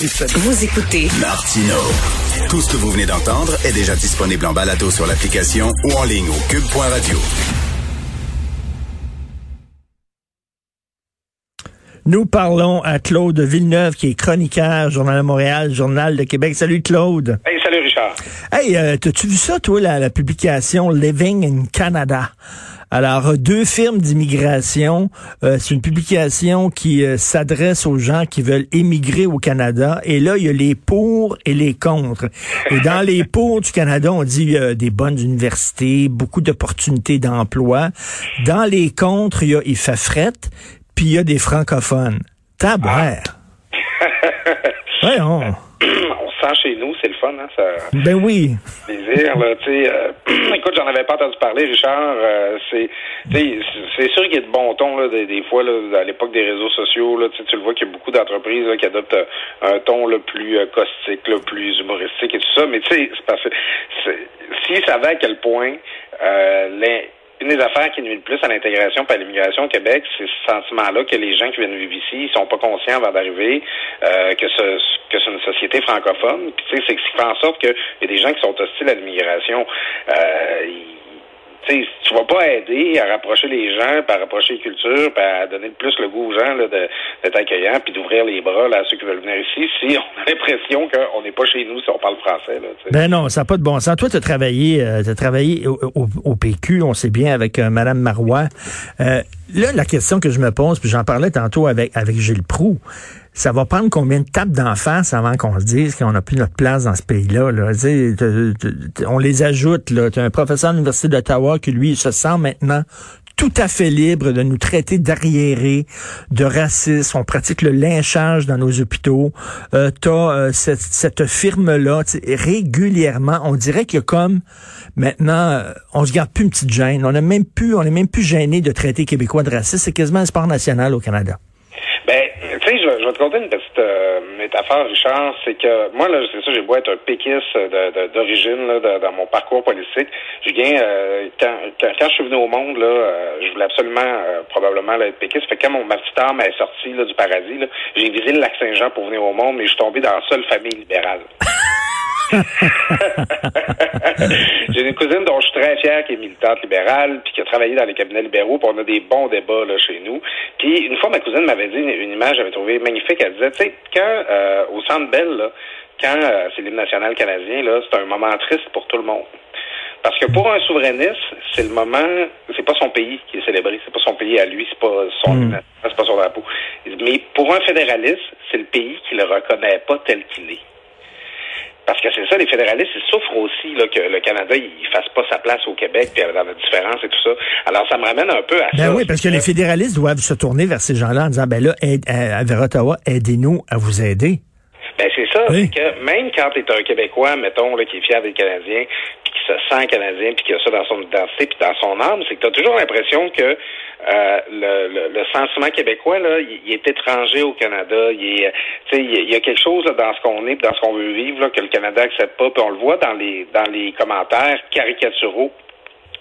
Vous écoutez Martino. Tout ce que vous venez d'entendre est déjà disponible en balado sur l'application ou en ligne au cube.radio. Nous parlons à Claude Villeneuve, qui est chroniqueur, Journal de Montréal, Journal de Québec. Salut Claude. Hey, salut Richard. Hey, euh, t'as-tu vu ça, toi, la, la publication Living in Canada? Alors, euh, deux firmes d'immigration, euh, c'est une publication qui euh, s'adresse aux gens qui veulent émigrer au Canada. Et là, il y a les pour et les contre. Et dans les pour du Canada, on dit euh, des bonnes universités, beaucoup d'opportunités d'emploi. Dans les contre, il y a il fait fret, puis il y a des francophones. Tabouère. Voyons. On se sent chez nous, c'est le fun, hein? Ça... Ben oui. Plaisir, là, tu sais. euh, écoute, j'en avais pas entendu parler, Richard. euh, c'est, sûr qu'il y a de bon ton, là, des, des fois, là, à l'époque des réseaux sociaux, là, tu le vois qu'il y a beaucoup d'entreprises, qui adoptent euh, un ton, là, plus euh, caustique, là, plus humoristique et tout ça. Mais, tu sais, c'est parce que, s'ils savaient à quel point, l'in- une des affaires qui nuit le plus à l'intégration à l'immigration au Québec, c'est ce sentiment-là que les gens qui viennent vivre ici, ils sont pas conscients avant d'arriver euh, que ce que c'est une société francophone. Puis tu sais, c'est ce qui fait en sorte qu'il y a des gens qui sont hostiles à l'immigration. Euh, tu tu vas pas aider à rapprocher les gens, à rapprocher les cultures, puis à donner plus le goût aux gens là, de- d'être accueillants, puis d'ouvrir les bras là, à ceux qui veulent venir ici, si on a l'impression qu'on n'est pas chez nous si on parle français. Là. Ben non, ça n'a pas de bon sens. Toi, tu as travaillé, euh, travaillé au, PQ, on sait bien, avec euh, Madame Marois. Euh, là, la question que je me pose, puis j'en parlais tantôt avec, avec Gilles Proux, ça va prendre combien de tapes d'en face avant qu'on se dise qu'on n'a plus notre place dans ce pays-là? Là? On les ajoute. Tu as un professeur à l'Université d'Ottawa qui, lui, se sent maintenant tout à fait libre de nous traiter d'arriérés, de racistes. On pratique le lynchage dans nos hôpitaux. Euh, T'as euh, cette, cette firme-là, régulièrement, on dirait qu'il y a comme maintenant, euh, on se garde plus une petite gêne. On n'est même plus, on est même plus gêné de traiter Québécois de racistes. C'est quasiment un sport national au Canada. Je, vais te conter une petite euh, métaphore, Richard. C'est que moi, là, c'est ça, j'ai beau être un péquiste de- de- d'origine là, de- dans mon parcours politique. Je viens euh, quand, quand, je suis venu au monde, là, euh, je voulais absolument probablement là, être péquiste. Fait que quand mon, ma petite âme est sortie là, du paradis, j'ai visé le lac Saint-Jean pour venir au monde, mais je suis tombé dans la seule famille libérale. J'ai une cousine dont je suis très fier qui est militante libérale, puis qui a travaillé dans les cabinets libéraux, puis on a des bons débats là, chez nous. Puis une fois, ma cousine m'avait dit une, une image, j'avais trouvé magnifique. Elle disait, tu sais, quand euh, au Centre Bell, là, quand euh, c'est l'hymne national canadien, là, c'est un moment triste pour tout le monde. Parce que pour un souverainiste, c'est le moment, c'est pas son pays qui est célébré, c'est pas son pays à lui, c'est pas son national, c'est pas son drapeau. Mais pour un fédéraliste, c'est le pays qui le reconnaît pas tel qu'il est. Parce que c'est ça, les fédéralistes, ils souffrent aussi là, que le Canada il fasse pas sa place au Québec, puis dans la différence et tout ça. Alors, ça me ramène un peu à Ben ça. oui, parce que les fédéralistes doivent se tourner vers ces gens-là en disant, ben là, aide- euh, vers Ottawa, aidez-nous à vous aider. Ben c'est ça, Oui. c'est que même quand tu es un Québécois, mettons, là, qui est fier d'être Canadien, puis qui se sent Canadien, puis qui a ça dans son identité, puis dans son âme, c'est que tu as toujours l'impression que euh, le, le, le sentiment québécois, là, il, est étranger au Canada. Il est, sais, il y a- quelque chose là, dans ce qu'on est, dans ce qu'on veut vivre, là, que le Canada accepte pas. Puis on le voit dans les dans les commentaires caricaturaux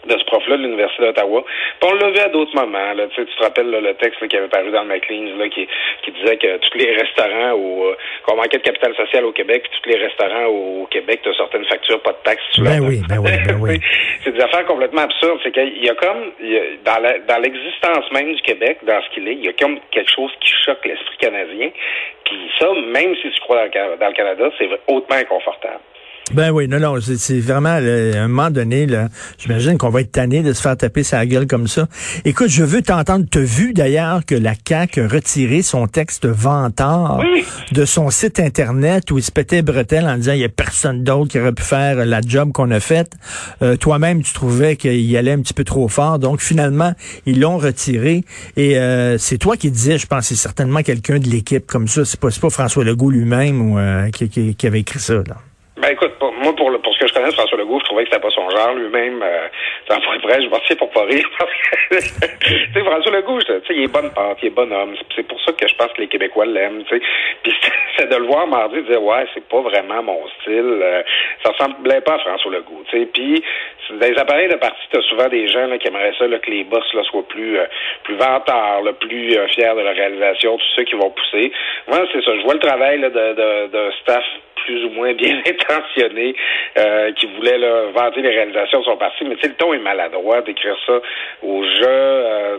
de ce prof-là de l'Université d'Ottawa. Puis on l'a vu à d'autres moments. Là. Tu, tu te rappelles là, le texte là, qui avait paru dans le Maclean's là, qui, qui disait que tous les restaurants au, euh, qu'on manquait de capital social au Québec, puis tous les restaurants au, au Québec te sortaient une facture, pas de taxes. tu Ben oui, ben oui, ben oui. C'est des affaires complètement absurdes. C'est qu'il y a comme il y a- dans la- dans l'existence même du Québec, dans ce qu'il est, il y a comme quelque chose qui choque l'esprit canadien. Puis ça, même si tu crois dans le, Ca- dans le Canada, c'est hautement inconfortable. Ben oui, non, non, c'est- vraiment, là, à un moment donné, là, j'imagine qu'on va être tanné de se faire taper sa gueule comme ça. Écoute, je veux t'entendre, tu as vu d'ailleurs que la CAQ a retiré son texte vantard Oui. de son site Internet où il se pétait bretelle en disant il y a personne d'autre qui aurait pu faire la job qu'on a faite. Euh, Toi-même, tu trouvais qu'il allait un petit peu trop fort. Donc, finalement, ils l'ont retiré. Et euh, c'est toi qui disais, je pense, c'est certainement quelqu'un de l'équipe comme ça. C'est pas, c'est pas François Legault lui-même ou, euh, qui, qui- qui avait écrit ça. Là. Ben écoute, moi pour, le, pour ce que je connais de François Legault, je trouvais que c'était pas son genre lui-même. Euh, pour vrai, je m'en pour pas rire. tu sais, François Legault, tu sais, il est bonne pâte, il est bon homme. C'est pour ça que je pense que les Québécois l'aiment, tu sais. Puis c'est de le voir mardi dire, ouais, c'est pas vraiment mon style. Euh, ça ressemblait pas à François Legault, tu sais. Puis, dans les appareils de parti, t'as souvent des gens là, qui aimeraient ça, là, que les boss là, soient plus, euh, plus vantards, là, plus euh, fiers de la réalisation, tous ceux qui vont pousser. Moi, c'est ça. Je vois le travail là, de, de, de staff plus ou moins bien intentionné euh, qui voulait là, vanter les réalisations de son parti. Mais tu sais, le ton est maladroit d'écrire ça au jeu, euh,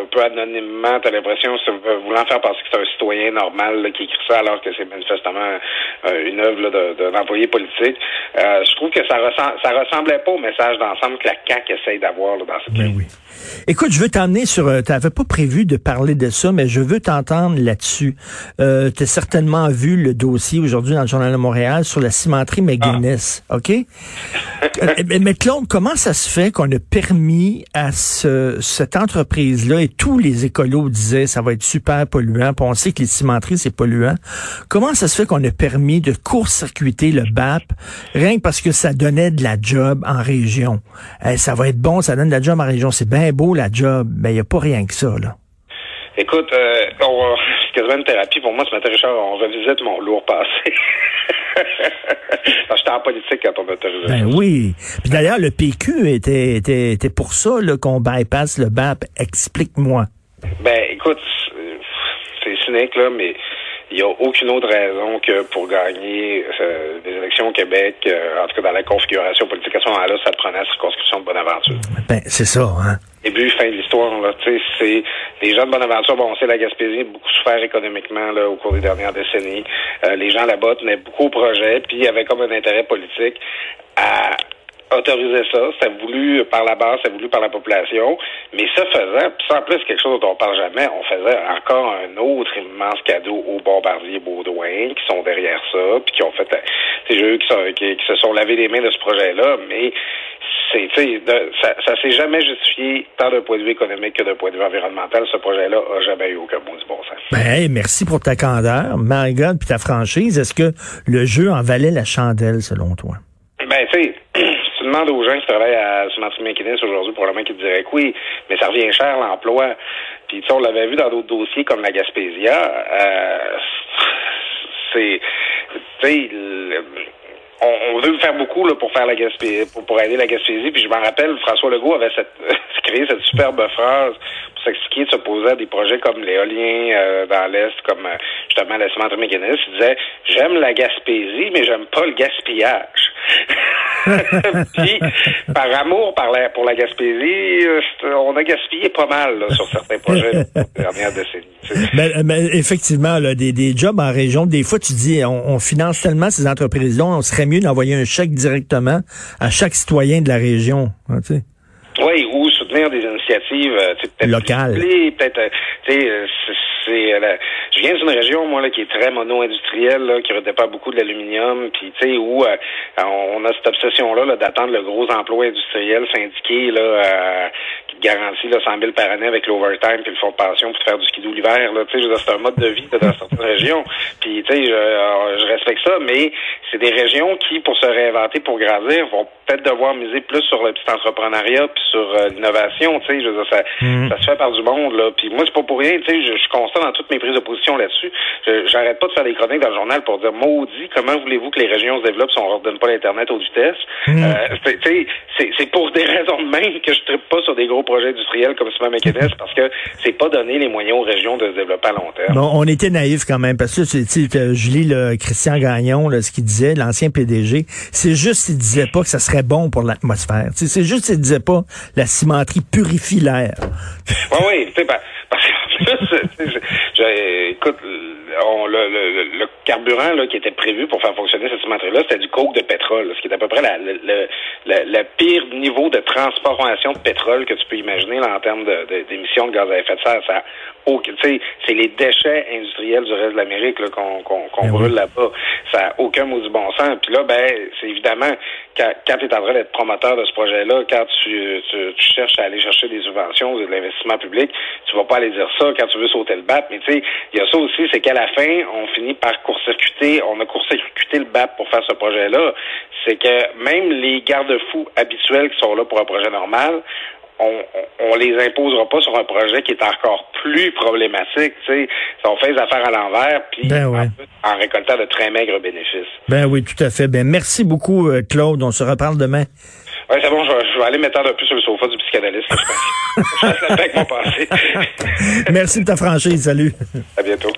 un peu anonymement. T'as l'impression, voulant faire penser que c'est un citoyen normal qui écrit ça alors que c'est manifestement euh, une œuvre d'un employé politique. je trouve que ça, ressemble, ça ressemblait pas au message d'ensemble que la CAQ essaye d'avoir dans cette ben oui. Écoute, je veux t'emmener sur. Tu n'avais pas prévu de parler de ça, mais je veux t'entendre là-dessus. Euh, tu as certainement vu le dossier aujourd'hui dans le Journal de Montréal sur la cimenterie McGuinness, ah. OK? mais Claude, comment ça se fait qu'on a permis à ce, cette entreprise-là, et tous les écolos disaient ça va être super polluant, puis on sait que les cimenteries, c'est polluant. Comment ça se fait qu'on a permis de court-circuiter le BAP, rien que parce que ça donnait de la job en région? Eh, ça va être bon, ça donne de la job en région, c'est bien beau la job, mais il n'y a pas rien que ça, là. Écoute, euh, on, c'est quasiment une thérapie pour moi ce matin, Richard. On revisite mon lourd passé. J'étais en politique quand on m'autorisait. Ben oui. Puis d'ailleurs, le PQ était, était, était pour ça qu'on bypasse le BAP. Explique-moi. Ben, écoute, c'est cynique, là, mais il n'y a aucune autre raison que pour gagner euh, des élections au Québec, euh, en tout cas dans la configuration politique à ce moment-là, ça prenait la circonscription de Bonaventure. Ben, c'est ça, hein? Début, fin de l'histoire, là, c'est les gens de Bonaventure, bon, c'est la Gaspésie, beaucoup souffert économiquement là, au cours des dernières décennies. Euh, les gens là-bas tenaient beaucoup au projet, puis avait comme un intérêt politique à autoriser ça, c'était voulu par la base, c'était voulu par la population, mais ça faisait, puis en plus quelque chose dont on parle jamais, on faisait encore un autre immense cadeau aux bombardiers Baudouin qui sont derrière ça, puis qui ont fait, ces jeux qui, qui, qui se sont lavés les mains de ce projet-là, mais c'est, ça, ça s'est jamais justifié tant d'un point de vue économique que d'un point de vue environnemental. Ce projet-là a jamais eu aucun mot du bon sens. Ben, merci pour ta candeur, my God, puis ta franchise. Est-ce que le jeu en valait la chandelle, selon toi? Ben, tu sais, demandes aux gens qui travaillent à Cementerie McInnes aujourd'hui, probablement qu'ils diraient que oui, mais ça revient cher l'emploi. Puis, tu sais, on l'avait vu dans d'autres dossiers comme la Gaspésia. Euh, c'est, tu sais, on, veut faire beaucoup là, pour faire la pour, pour aider la Gaspésie. Puis je m'en rappelle, François Legault avait cette, créé cette superbe phrase pour s'expliquer de s'opposer à des projets comme l'éolien euh, dans l'Est, comme euh, justement la cimenterie mécaniste. Il disait J'aime la Gaspésie, mais j'aime pas le gaspillage. Puis, par amour par la, pour la Gaspésie, euh, on a gaspillé pas mal là, sur certains projets des dernières décennies. Mais, mais, effectivement, là, des, des jobs en région, des fois tu dis on, on finance tellement ces entreprises-là, on serait mieux d'envoyer un chèque directement à chaque citoyen de la région. Hein, oui, ou soutenir des initiatives euh, locales. Peut-être, euh, euh, je viens d'une région moi là qui est très mono-industrielle, qui redépend beaucoup de l'aluminium, puis tu sais où on a cette obsession là, là d'attendre le gros emploi industriel syndiqué là qui garantit là, 100 000 par année avec l'overtime puis le fonds de pension pour faire du skidoo l'hiver. Là, tu sais, c'est un mode de vie dans certaines régions. Puis tu sais, je, je respecte ça, mais c'est des régions qui, pour se réinventer, pour grandir, vont peut-être devoir miser plus sur le petit entrepreneuriat puis sur euh, l'innovation, tu sais, je veux dire, ça, mm. ça se fait par du monde, là. Puis moi, c'est pas pour rien, tu sais, je, suis constant dans toutes mes prises de position là-dessus. J'arrête pas de faire des chroniques dans le journal pour dire, maudit, comment voulez-vous que les régions se développent si on leur donne pas l'Internet aux vitesses? Mm. Euh, tu sais, c'est pour des raisons de même que je tripe pas sur des gros projets industriels comme Simon McInnes parce que c'est pas donner les moyens aux régions de se développer à long terme. Bon, on était naïfs quand même parce que, tu sais, je lis le Christian Gagnon, là, ce qu'il disait, l'ancien PDG, c'est juste qu'il disait pas que ça serait bon pour l'atmosphère. C'est juste qu'il disait pas la cimenterie purifie l'air. oui, oui, tu sais, parce que, écoute, le, le, carburant là, qui était prévu pour faire fonctionner cette cimenterie-là, c'était du coke de pétrole, ce qui est à peu près la, le, pire niveau de transformation de pétrole que tu peux imaginer là, en termes d'émissions de, de, gaz à effet de serre. Ça c'est les déchets industriels du reste de l'Amérique qu'on ben brûle là-bas. ça n'a aucun mot du bon sens. Puis là, ben, c'est évidemment, quand, quand tu es en train d'être promoteur de ce projet-là, quand tu, tu, cherches à aller chercher des subventions, de l'investissement public, tu vas pas aller dire ça quand tu veux sauter le BAP. Mais tu sais, il y a ça aussi, c'est qu'à la fin, on finit par court-circuiter, on a court-circuité le BAP pour faire ce projet-là. C'est que même les garde-fous habituels qui sont là pour un projet normal, on, on les imposera pas sur un projet qui est encore plus problématique. Tu sais, on fait les affaires à l'envers, puis ben en, récoltant de très maigres bénéfices. Ben oui, tout à fait. Ben merci beaucoup, euh, Claude. On se reparle demain. Oui, c'est bon, je, vais aller m'étendre un peu sur le sofa du psychanalyste. je, je, je, je, je Merci de ta franchise. Salut. À bientôt.